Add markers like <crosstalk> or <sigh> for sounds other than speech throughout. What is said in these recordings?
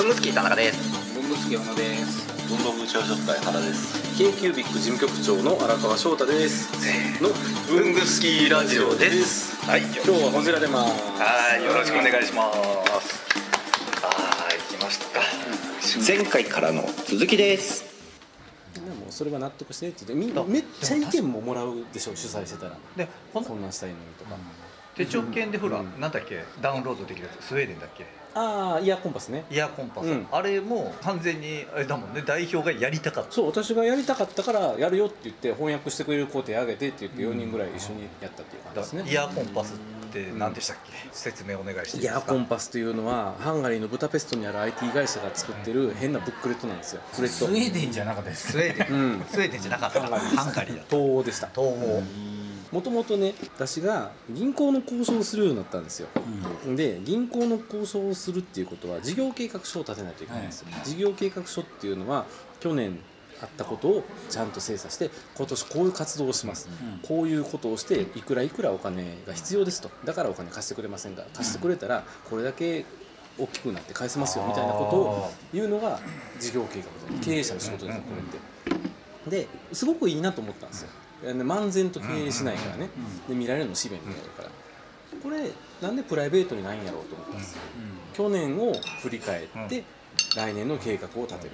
文具好き田中です。文具好き小野です。文房具朝食会原です。k q ビック事務局長の荒川翔太です。の文具好きラジオです。はい。今日はこちらでますはい。よろしくお願いします。はい来ました。か前回からの続きです。でもそれは納得してって言ってみんなめっちゃ意見ももらうでしょ主催してたらでこんなんしたいのにとか、手帳券でほら、うん。なんだっけダウンロードできるやつスウェーデンだっけ？ああイヤーコンパスね。イヤーコンパス、うん。あれも完全にあれだもんね。代表がやりたかった。そう私がやりたかったからやるよって言って翻訳してくれる工程上げてって言って4人ぐらい一緒にやったっていう感じですね。イヤーコンパスって何でしたっけ、説明お願いしていいイヤーですかコンパスというのはハンガリーのブダペストにある IT 会社が作ってる変なブックレットなんですよ。ブレット。スウェーデンじゃなかったです。スウェーデン、うん。スウェーデンじゃなかった。ハンガリーハンガリーだ東欧でした。東欧、もともとね私が銀行の交渉をするようになったんですよ。で銀行の交渉をするっていうことは事業計画書を立てないといけないんですよ、事業計画書っていうのは去年あったことをちゃんと精査して今年こういう活動をします、こういうことをしていくらいくらお金が必要ですと。だからお金貸してくれませんか。貸してくれたらこれだけ大きくなって返せますよみたいなことを言うのが事業計画で経営者の仕事ですよこれって。ですごくいいなと思ったんですよ漫然と経営しないからね。で見られるの紙面になるから。これなんでプライベートにないんやろうと思ったんですよ。去年を振り返って来年の計画を立てる。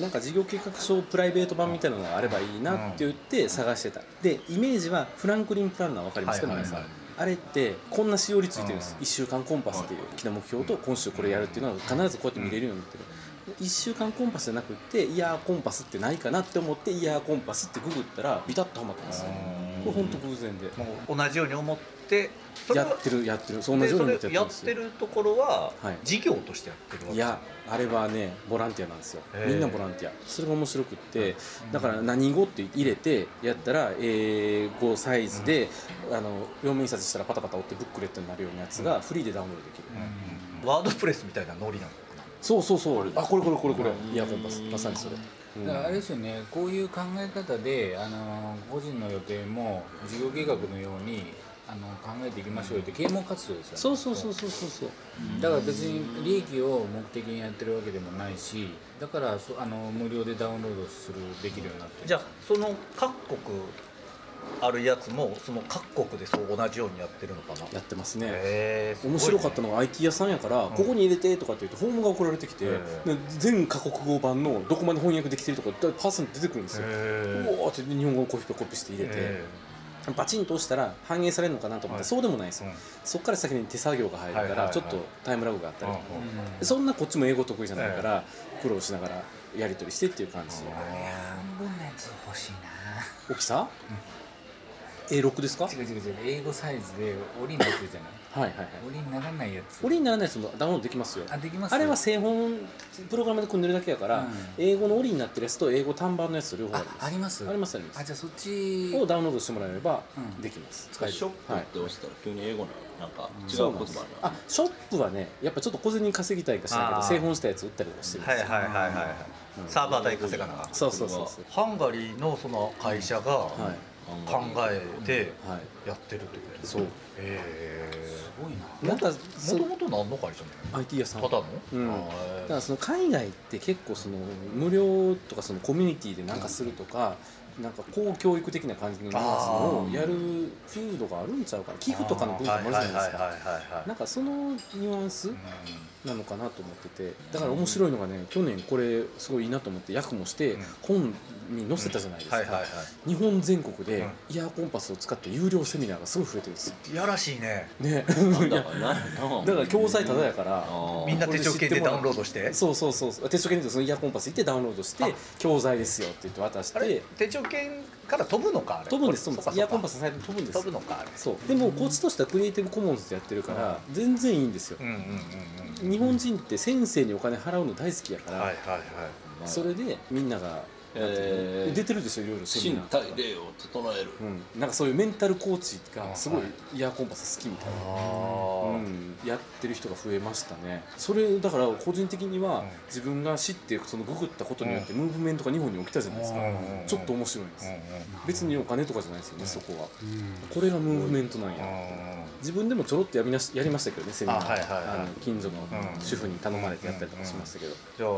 なんか事業計画書プライベート版みたいなのがあればいいなって言って探してた。でイメージはフランクリン・プランナー分かりますか皆さん。あれってこんなしおりついてるんです。1週間コンパスっていう大きな目標と今週これやるっていうのは必ずこうやって見れるようになってる1週間コンパスじゃなくってイヤーコンパスってないかなって思ってイヤーコンパスってググったらビタッとはまったんですよこれ本当偶然で。同じように思ってやってるやってる。そう同でそじようにやってれやってるところははい。事業としてやってるわけいやあれはねボランティアなんですよ。みんなボランティア。それが面白くってだから何語って入れてやったら英語サイズであの両面印刷したらパタパタ折ってブックレットになるようなやつがフリーでダウンロードできる、ワードプレスみたいなノリなの？かそうそうそう。あこれこれこれこれ。イヤーコンパス。まさにそれ、うん。だからあれですよね。こういう考え方であの個人の予定も事業計画のようにあの考えていきましょうよって啓蒙活動ですよね。そうそうそうそうそうそう。だから別に利益を目的にやってるわけでもないしだからそあの無料でダウンロードするできるようになってる。じゃあその各国あるやつもその各国でそう同じようにやってるのかな。やってますね。すね。面白かったのが IT 屋さんやから、ここに入れてとかって言ってフォームが送られてきて、全カ国語版のどこまで翻訳できてるとかパーセント出てくるんですよ。へおおって日本語をコピペコピして入れて、えバチンと押したら反映されるのかなと思って、はい。そうでもないですよ、うん。そこから先に手作業が入るからちょっとタイムラグがあったりとか、うんそんなこっちも英語得意じゃないから、苦労しながらやり取りしてっていう感じ、半分のやつ欲しいな。大きさ、A6 ですか？はい違う違う違う。英語サイズで折りになってるじゃない？はいはい折りにならないやつ。折りにならないやつもダウンロードできますよ。あできます？あれは製本プログラムで組んでるだけやから、うん。英語の折りになってるやつと英語単版のやつと両方ああります。あります？ありますあります。あじゃあそっちをダウンロードしてもらえればうん。できます、ショップはいって押したら急に英語なのなんか違う言葉あショップはねやっぱちょっと小銭稼ぎたいかしらんけど製本したやつ売ったりとかしてるんですよ、はいはいはいはいはい。うん。サーバー代稼がなそうそうそうそう。ハンガリーのその会社がはい考えて。はい。やってるってことそう。へすごいな。なんかもともと何の会社な IT 屋さん。のただの？うん。あだからその海外って結構その無料とかそのコミュニティでなんかするとか、なんか公教育的な感じのニュアンスをやるフィールドがあるんちゃうかな。寄付とかの文化もあるじゃないですか。なんかそのニュアンスうんなのかなと思ってて。だから面白いのがね去年これすごいいいなと思って訳もしてうん。本に載せたじゃないですか、はいはいは日本全国でうん。イヤーコンパスを使った有料セミナーがすごい増えてるんですよ。いいやらしいね。ね。だから教材ただやから。みんな手帳券でダウンロードして？そうそうそう。そう手帳券でそのイヤーコンパス行ってダウンロードしてあ。教材ですよって言って渡しあれ？て手帳券から飛ぶのかあれ？飛ぶんです。飛ぶんです。イヤーコンパススのサイトに飛ぶんです飛ぶのかあれ。そう。でもこっちとしてはクリエイティブコモンズでやってるから全然いいんですよ。うんうんうんうん。日本人って先生にお金払うの大好きやから、はいはいはい。それでみんながえー出てるでしょいろいろ身体霊を整える。うん、なんかそういうメンタルコーチがすごいイヤーコンパス好きみたいな、あうん、やってる人が増えましたね。それだから個人的にはうん。自分が知ってそのググったことによってムーブメントが日本に起きたじゃないですか。うんちょっと面白いんですうんうん別にお金とかじゃないですよねそこは。うん。これがムーブメントなんや。うん自分でもちょろっとやりなしやりましたけどねセミナー。あはいはい。近所のうん。主婦に頼まれてやったりとかしましたけど、じゃあ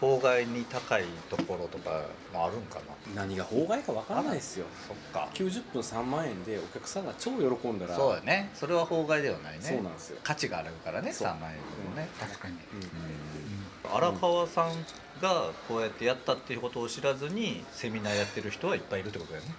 法外に高いところとかもあるんかな。何が法外か分からないですよ。そっか。90分3万円でお客さんが超喜んだらそうやね。それは法外ではないね。そうなんですよ。価値があるからねそう。3万円でもね、確かに。荒川さんがこうやってやったっていうことを知らずにセミナーやってる人はいっぱいいるってことだよね。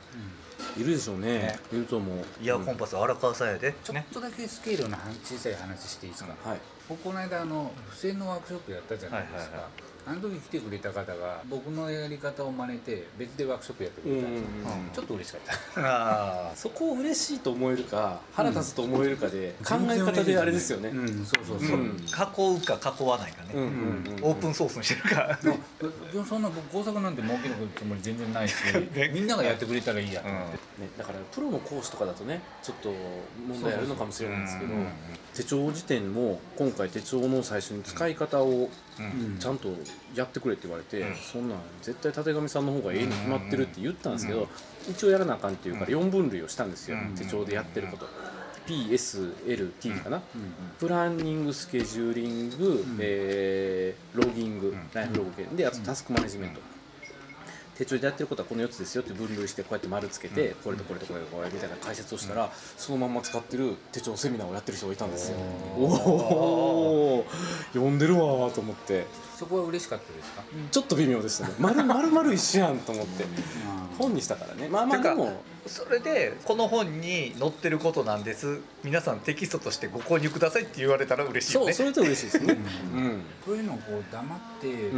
いるでしょうね。ね。いると思う。イヤーコンパス荒川さんやで。ちょっね。とだけスケールの小さい話していいですか、はい。僕この間あの付箋のワークショップやったじゃないですか、はいはいはいあの時来てくれた方が僕のやり方を真似て別でワークショップやってくれたんですよ、うんちょっと嬉しかった。あそこを嬉しいと思えるか腹立つと思えるかで考え方であれですよね。うん。そうそうそう、うん。囲うか囲わないかね、うんうんうんオープンソースにしてるか、でもそんな僕工作なんて儲けるつもり全然ないし <laughs> みんながやってくれたらいいやと思って、ね、だからプロの講師とかだとねちょっと問題あるのかもしれないんですけどうんうんうん。手帳辞典も今回手帳の最初に使い方をうん。ちゃんとやってくれって言われて、うん。そんなん絶対たてがみさんの方がええに決まってるって言ったんですけど、一応やらなあかんっていうから4分類をしたんですよ、うん。手帳でやってること。PSLT かな、プランニングスケジューリング、えーロギング、ライフログ系。であとタスクマネジメント、手帳でやってることはこの4つですよって分類してこうやって丸つけて、これとこれとこれとこれみたいな解説をしたら、そのまんま使ってる手帳セミナーをやってる人がいたんですよ。おおー読んでるわーと思って。そこは嬉しかったですか、ちょっと微妙でしたね。丸丸々一緒やんと思って。本にしたからね。まあまあでもそれでこの本に載ってることなんです。皆さんテキストとしてご購入くださいって言われたら嬉しいよね。そうそれと嬉しいですね。うん。そういうのをこう黙って、ん。自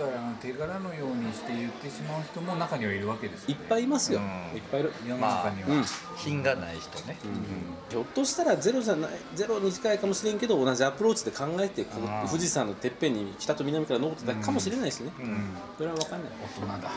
らの手柄のようにして言ってしまう人も中にはいるわけですよいっぱいいますよ、うん。いっぱいいる。世の中には、うん。品がない人ね、ひょっとしたらゼロじゃないゼロに近いかもしれんけど同じアプローチで考えてこのうん。富士山のてっぺんに北と南から登ってたかもしれないしね、うん。それは分かんない、大人だ。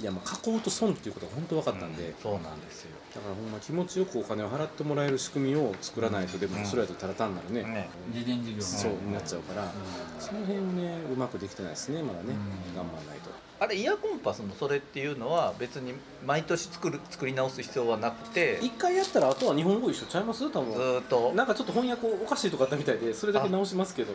いやもう加工と損っていうことが本当分かったんで、そうなんですよ。だからほんま気持ちよくお金を払ってもらえる仕組みを作らないとでもうんそれだとただ単なるね、ね。事前事業の。そうになっちゃうから、その辺をねうまくできてないですねまだね、うん。頑張らないとあれイヤーコンパスのそれっていうのは別に毎年作る作り直す必要はなくて。一回やったらあとは日本語一緒ちゃいます？多ず分ーっと。なんかちょっと翻訳おかしいとかあったみたいでそれだけ直しますけど。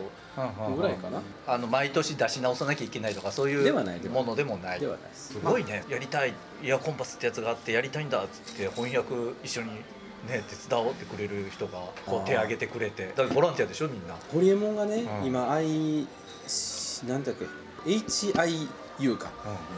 ぐらいかな。あの毎年出し直さなきゃいけないとかそういうものでもない。ではないです。すごいね。やりたい。イヤーコンパスってやつがあってやりたいんだっつって翻訳一緒にね手伝おうってくれる人がこう手挙げてくれて。だからボランティアでしょみんな。ホリエモンがね、うん。今 I なんだっけ？HIU か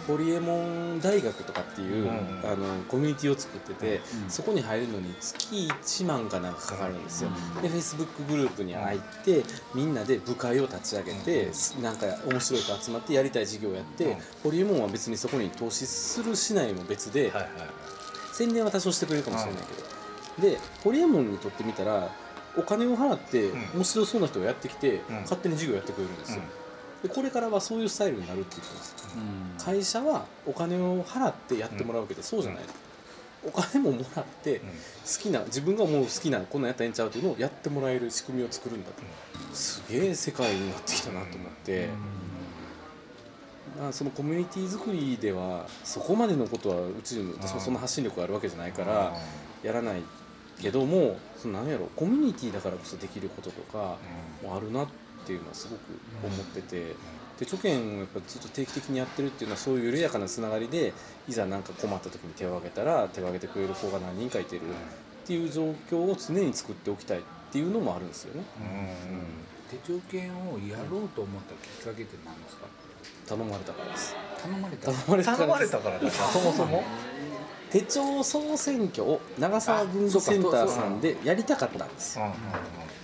ホリエモン大学とかっていう、うん。あのコミュニティを作ってて、うん。そこに入るのに月1万かなんかかかるんですよ、うん。で Facebook グループに入ってみんなで部会を立ち上げて、なんか面白い人集まってやりたい事業をやって、うん。ホリエモンは別にそこに投資するしないも別で、宣伝は多少してくれるかもしれないけど、でホリエモンにとってみたらお金を払ってうん面白そうな人がやってきて、うん。勝手に授業やってくれるんですよ、でこれからはそういうスタイルになるって言ってます会社はお金を払ってやってもらうわけで、そうじゃない、お金ももらって好きな自分が思う好きなこんなんやったらええんちゃうっていうのをやってもらえる仕組みを作るんだと、すげえ世界になってきたなと思って、まあ、そのコミュニティ作りではそこまでのことはうちの私もそんな発信力があるわけじゃないからやらないけどもその何やろコミュニティだからこそできることとかもあるなっていうのはすごく思ってて。で著見をやっぱずっと定期的にやってるっていうのはそういう緩やかなつながりでいざ何か困った時に手を挙げたら手を挙げてくれる子が何人かいてるっていう状況を常に作っておきたいっていうのもあるんですよね。手帳券をやろうと思ったきっかけって何ですか？頼まれたからです。頼まれた？頼まれたからです。頼まれたからだ。からそもそも？<laughs> 手帳総選挙を長沢文具センターさんでやりたかったんです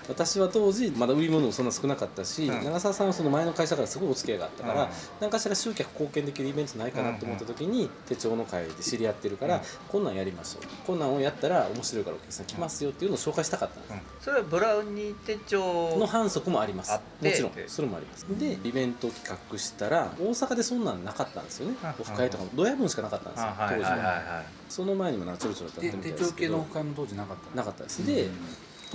私は当時まだ売り物もそんな少なかったし、うん。長澤さんはその前の会社からすごいお付き合いがあったから、うん。何かしら集客貢献できるイベントないかなと思った時に、手帳の会で知り合ってるから、うん。こんなんやりましょう。こんなんをやったら面白いからお客さん来ますよっていうのを紹介したかったんです、それはブラウニー手帳の反則もあります。もちろん。それもあります。でイベント企画したら大阪でそんなんなかったんですよね。うん。オフ会とかも。ドヤ分しかなかったんですよ当時ははいその前にもなちょろちょろとやでってみた手帳系いですけど。の他の当時なかったなかったです。で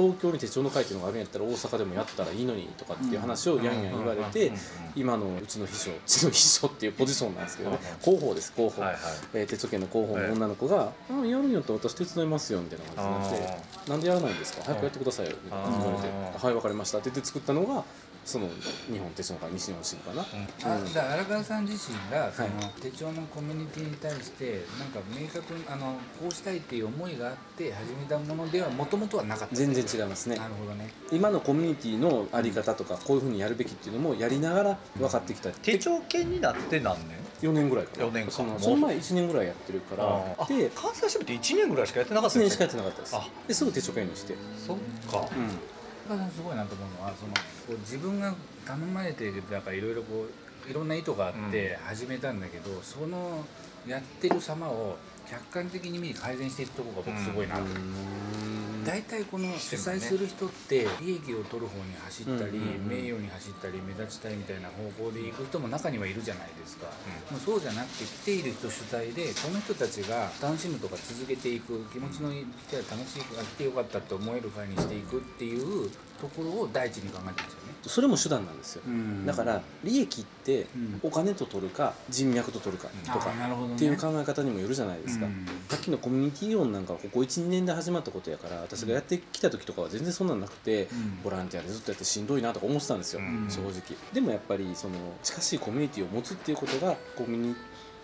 東京に手帳の会っていうのがあるんやったら大阪でもやったらいいのにとかっていう話をやんやん言われて今のうちの秘書うちの秘書っていうポジションなんですけどね広報です広報、はいはい。えー手帳券の広報の女の子が「あやるんやったら私手伝いますよ」みたいな感じになって「なんでやらないんですか？早くやってくださいよ」みたい言われてあ「はいわかりました」って言って作ったのがその日本手帳会西日本支部かな、あだから荒川さん自身がその手帳のコミュニティに対してなんか明確にあのこうしたいっていう思いがあって始めたものではもともとはなかった。全然違いますね。なるほどね。今のコミュニティのあり方とかこういうふうにやるべきっていうのもやりながら分かってきた。手帳犬になって何年？4年ぐらいかな。4年か。そのその前1年ぐらいやってるから。あで関西支部って1年ぐらいしかやってなかった1ん年しかやってなかったです。あ。ですぐ手帳会にして、そっか。うん荒川さんすごいなと思うのはそのこう自分が頼まれてだからいろいろこういろんな意図があって始めたんだけど、そのやってる様を客観的に見て改善していくところが僕すごいなと。大体この主催する人って利益を取る方に走ったり、名誉に走ったり目立ちたいみたいな方向で行く人も中にはいるじゃないですか、もうそうじゃなくて来ている人主体でこの人たちが楽しむとか続けていく気持ちのいい楽しい来てよかったって思える会にしていくっていうところを第一に考えてるんですよ。ねそれも手段なんですよ、うん。だから利益ってうん。お金と取るか人脈と取るかとかっていう考え方にもよるじゃないですか、うんさっきのコミュニティ論なんかはここ12年で始まったことやから私がやってきた時とかは全然そんなんなくて、うん。ボランティアでずっとやってしんどいなとか思ってたんですよ、うん。正直。でもやっぱりその近しいコミュニティを持つっていうことがコミュニ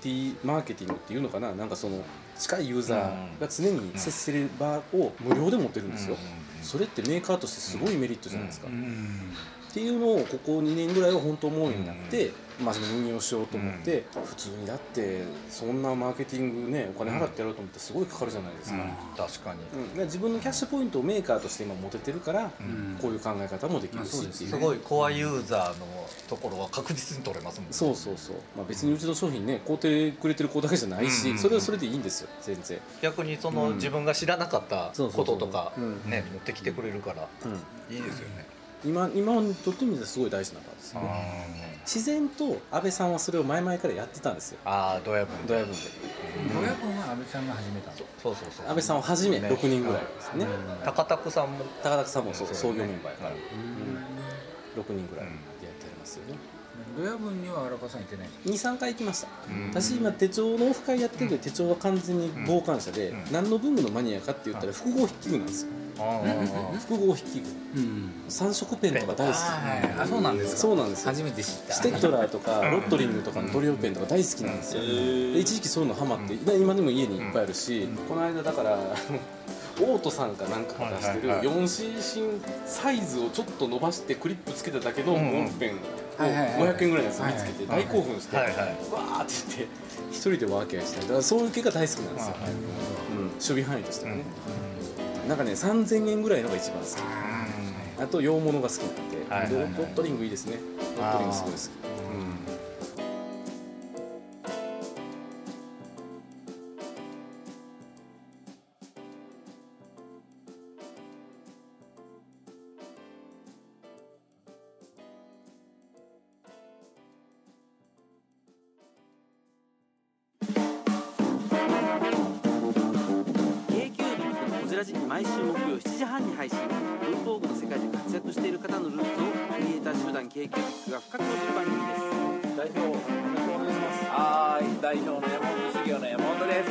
ティマーケティングっていうのかな。なんかその近いユーザーが常に接する場を無料で持ってるんですよ、それってメーカーとしてすごいメリットじゃないですか、うんっていうのをここ2年ぐらいは本当思うようになって、真面目に運用しようと思って、普通にだってそんなマーケティングねお金払ってやろうと思ってすごいかかるじゃないですか、確かに。自分のキャッシュポイントをメーカーとして今持ててるから、ん。こういう考え方もできるしっていう、す。ごいコアユーザーのところは確実に取れますもんね。そうそうそう、まあ、別にうちの商品ね買うてくれてる子だけじゃないし、うん。それはそれでいいんですよ全然、逆にその、うん。自分が知らなかったこととかうんね持ってきてくれるからうん、いいですよね今今にとってみたらすごい大事な場です。よね自然と安倍さんはそれを前々からやってたんですよ。ああドヤ分ドヤ分で。親分は安倍さんが始めたのそうそうそう。安倍さんをはじめね6人ぐらいですね。高田さんも。高田さんもそうそう創業メンバーやから、うん。6人ぐらいでやってますよね。ドヤ分には荒川さん行ってない23回行きました。うん。私今手帳のオフ会やってるけど手帳は完全に傍観者で、うん。何の文具のマニアかって言ったら複合筆記具なんですよ複合筆記具うん。三色ペンとか大好き。はいあそうなんですか。そうなんですよ。初めて知った。ステッドラーとかロットリングとかのトリオペンとか大好きなんですよ。で一時期そういうのハマって今今でも家にいっぱいあるしこの間だから <laughs> オートさんかなんかが出してるはいはいはい。4cc サイズをちょっと伸ばしてクリップつけただけのボールペンをはいはいはい。500円ぐらいのやつ見つけて大興奮してわーって言って一人でワーキャーしたりだからそういう系が大好きなんですよ、うん、守備範囲としてはね、なんかね3000円ぐらいのが一番好き。あと洋物が好きなんで、はいはいはい。ロットリングいいですね。ロットリングすごい好き、ター集団 k q b が深く知る番組です代表お願いしますはーい代表の山本修行の山本です、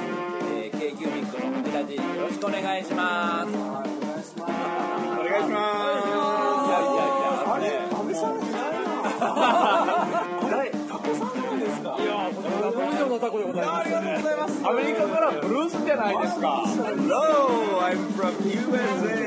えー、k q ミックのこちらじよろしくお願いします。お願いします。お願いしますいやいやいやあれ安倍さんいないな誰タコさんなんですかいやタコ以上のタコでございますありがとうございますアメリカからブルースじゃないですか Hello I'm from USA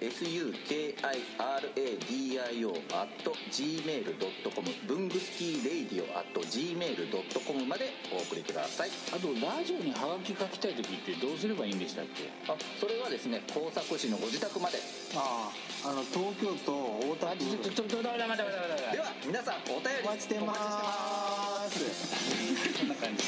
bungusukiradio.gmail.com 文具スキーレイディオ .gmail.com までお送りください。あとラジオにハガキ書ききたい時ってどうすればいいんでしたっけ？あそれはですね工作士のご自宅まで。あああの東京都大田区。ちょちょちょちょ待って待って待って。では皆さんお便り。お待ちしてます。お待ちしてます。<laughs> こんな感じ